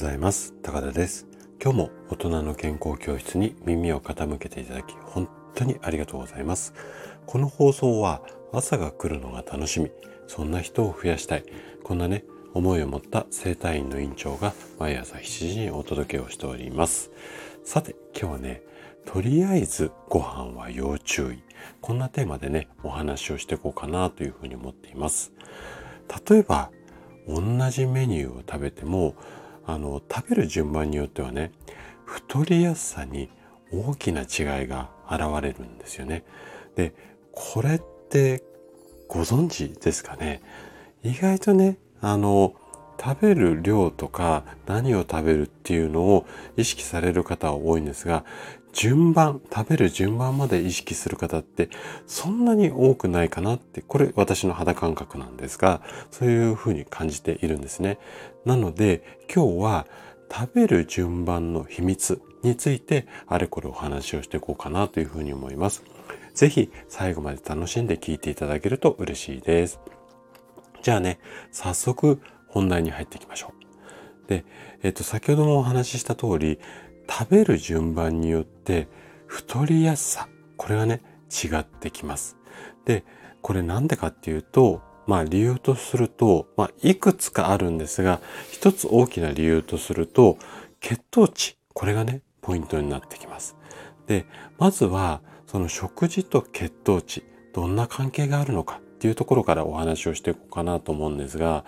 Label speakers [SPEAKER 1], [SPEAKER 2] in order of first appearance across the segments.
[SPEAKER 1] ざいます。高田です。今日も大人の健康教室に耳を傾けていただき本当にありがとうございます。この放送は朝が来るのが楽しみそんな人を増やしたいこんなね思いを持った生体院の院長が毎朝7時にお届けをしております。さて今日はねとりあえずご飯は要注意。こんなテーマでねお話をしていこうかなというふうに思っています。例えば同じメニューを食べてもあの食べる順番によってはね太りやすさに大きな違いが現れるんですよね。でこれってご存知ですかね？意外とねあの食べる量とか何を食べるっていうのを意識される方は多いんですが順番、食べる順番まで意識する方ってそんなに多くないかなって、これ私の肌感覚なんですが、そういうふうに感じているんですね。なので今日は食べる順番の秘密についてあれこれお話をしていこうかなというふうに思います。ぜひ最後まで楽しんで聞いていただけると嬉しいです。じゃあね、早速本題に入っていきましょう。で、えっと、先ほどもお話しした通り、食べる順番によって太りやすさ、これがね、違ってきます。で、これなんでかっていうと、まあ理由とすると、まあいくつかあるんですが、一つ大きな理由とすると、血糖値、これがね、ポイントになってきます。で、まずは、その食事と血糖値、どんな関係があるのかっていうところからお話をしていこうかなと思うんですが、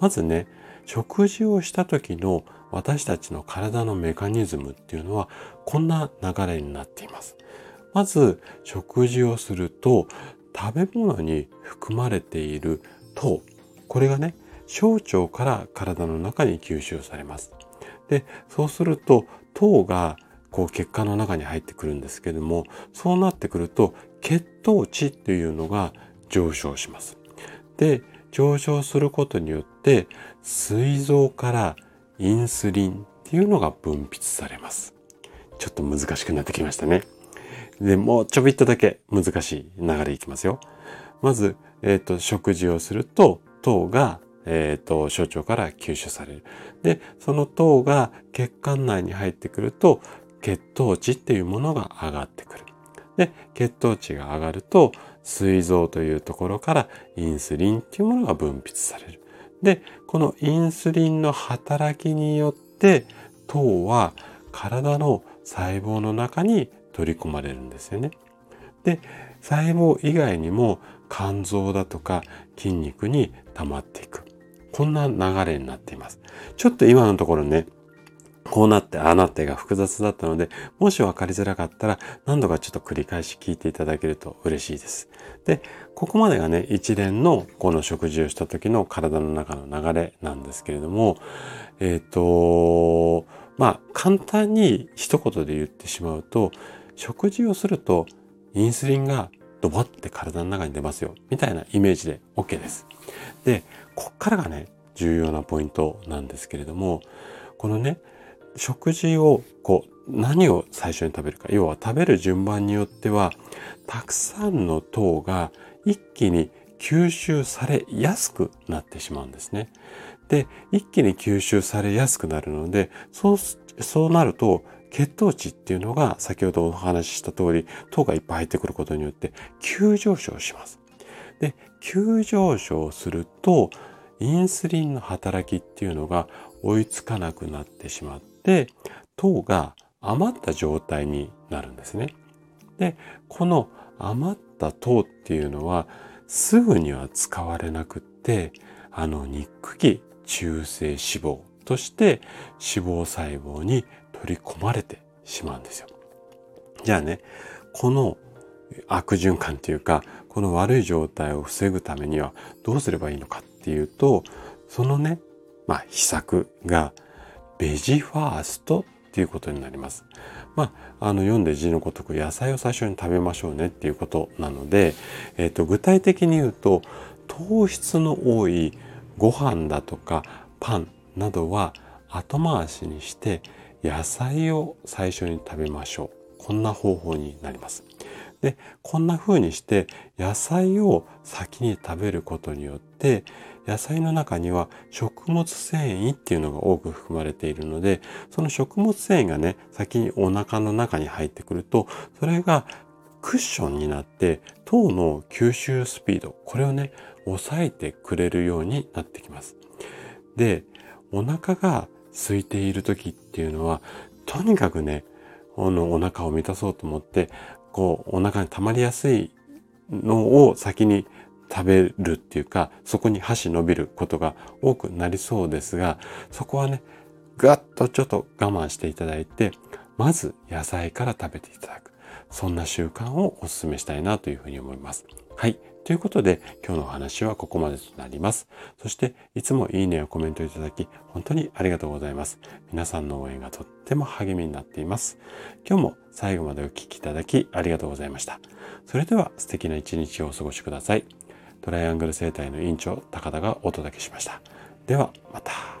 [SPEAKER 1] まずね、食事をした時の私たちの体のメカニズムっていうのはこんな流れになっています。まず食事をすると食べ物に含まれている糖、これがね、小腸から体の中に吸収されます。で、そうすると糖がこう血管の中に入ってくるんですけども、そうなってくると血糖値っていうのが上昇します。で、上昇することによって膵臓からインスリンっていうのが分泌されます。ちょっと難しくなってきましたね。で、もうちょびっとだけ難しい流れいきますよ。まず、えっ、ー、と、食事をすると、糖が、えっ、ー、と、小腸から吸収される。で、その糖が血管内に入ってくると、血糖値っていうものが上がってくる。で、血糖値が上がると、膵臓というところからインスリンっていうものが分泌される。で、このインスリンの働きによって糖は体の細胞の中に取り込まれるんですよね。で、細胞以外にも肝臓だとか筋肉に溜まっていく。こんな流れになっています。ちょっと今のところね、こうなって、ああなってが複雑だったので、もし分かりづらかったら何度かちょっと繰り返し聞いていただけると嬉しいです。で、ここまでがね、一連のこの食事をした時の体の中の流れなんですけれども、えっ、ー、と、まあ、簡単に一言で言ってしまうと、食事をするとインスリンがドバって体の中に出ますよ、みたいなイメージで OK です。で、こっからがね、重要なポイントなんですけれども、このね、食事をこう何を最初に食べるか要は食べる順番によってはたくさんの糖が一気に吸収されやすくなってしまうんですね。で一気に吸収されやすくなるのでそうそうなると血糖値っていうのが先ほどお話しした通り糖がいっぱい入ってくることによって急上昇します。で急上昇するとインスリンの働きっていうのが追いつかなくなってしまってで、糖が余った状態になるんですね。で、この余った糖っていうのはすぐには使われなくって、あの肉気中性脂肪として脂肪細胞に取り込まれてしまうんですよ。じゃあね、この悪循環っていうか、この悪い状態を防ぐためにはどうすればいいのかっていうと、そのね、まあ、秘策がベジファーストっていうことになります。まあ、あの読んで字のごとく野菜を最初に食べましょうねっていうことなので、えっ、と具体的に言うと糖質の多いご飯だとかパンなどは後回しにして野菜を最初に食べましょう。こんな方法になります。で、こんな風にして野菜を先に食べることによってて、野菜の中には食物繊維っていうのが多く含まれているので、その食物繊維がね、先にお腹の中に入ってくると、それがクッションになって糖の吸収スピード、これをね、抑えてくれるようになってきます。で、お腹が空いている時っていうのは、とにかくね、あの、お腹を満たそうと思って、こう、お腹に溜まりやすいのを先に食べるっていうか、そこに箸伸びることが多くなりそうですが、そこはね、ガッとちょっと我慢していただいて、まず野菜から食べていただく。そんな習慣をお勧めしたいなというふうに思います。はい。ということで、今日のお話はここまでとなります。そして、いつもいいねやコメントいただき、本当にありがとうございます。皆さんの応援がとっても励みになっています。今日も最後までお聴きいただき、ありがとうございました。それでは、素敵な一日をお過ごしください。トライアングル生態の院長、高田がお届けしました。では、また。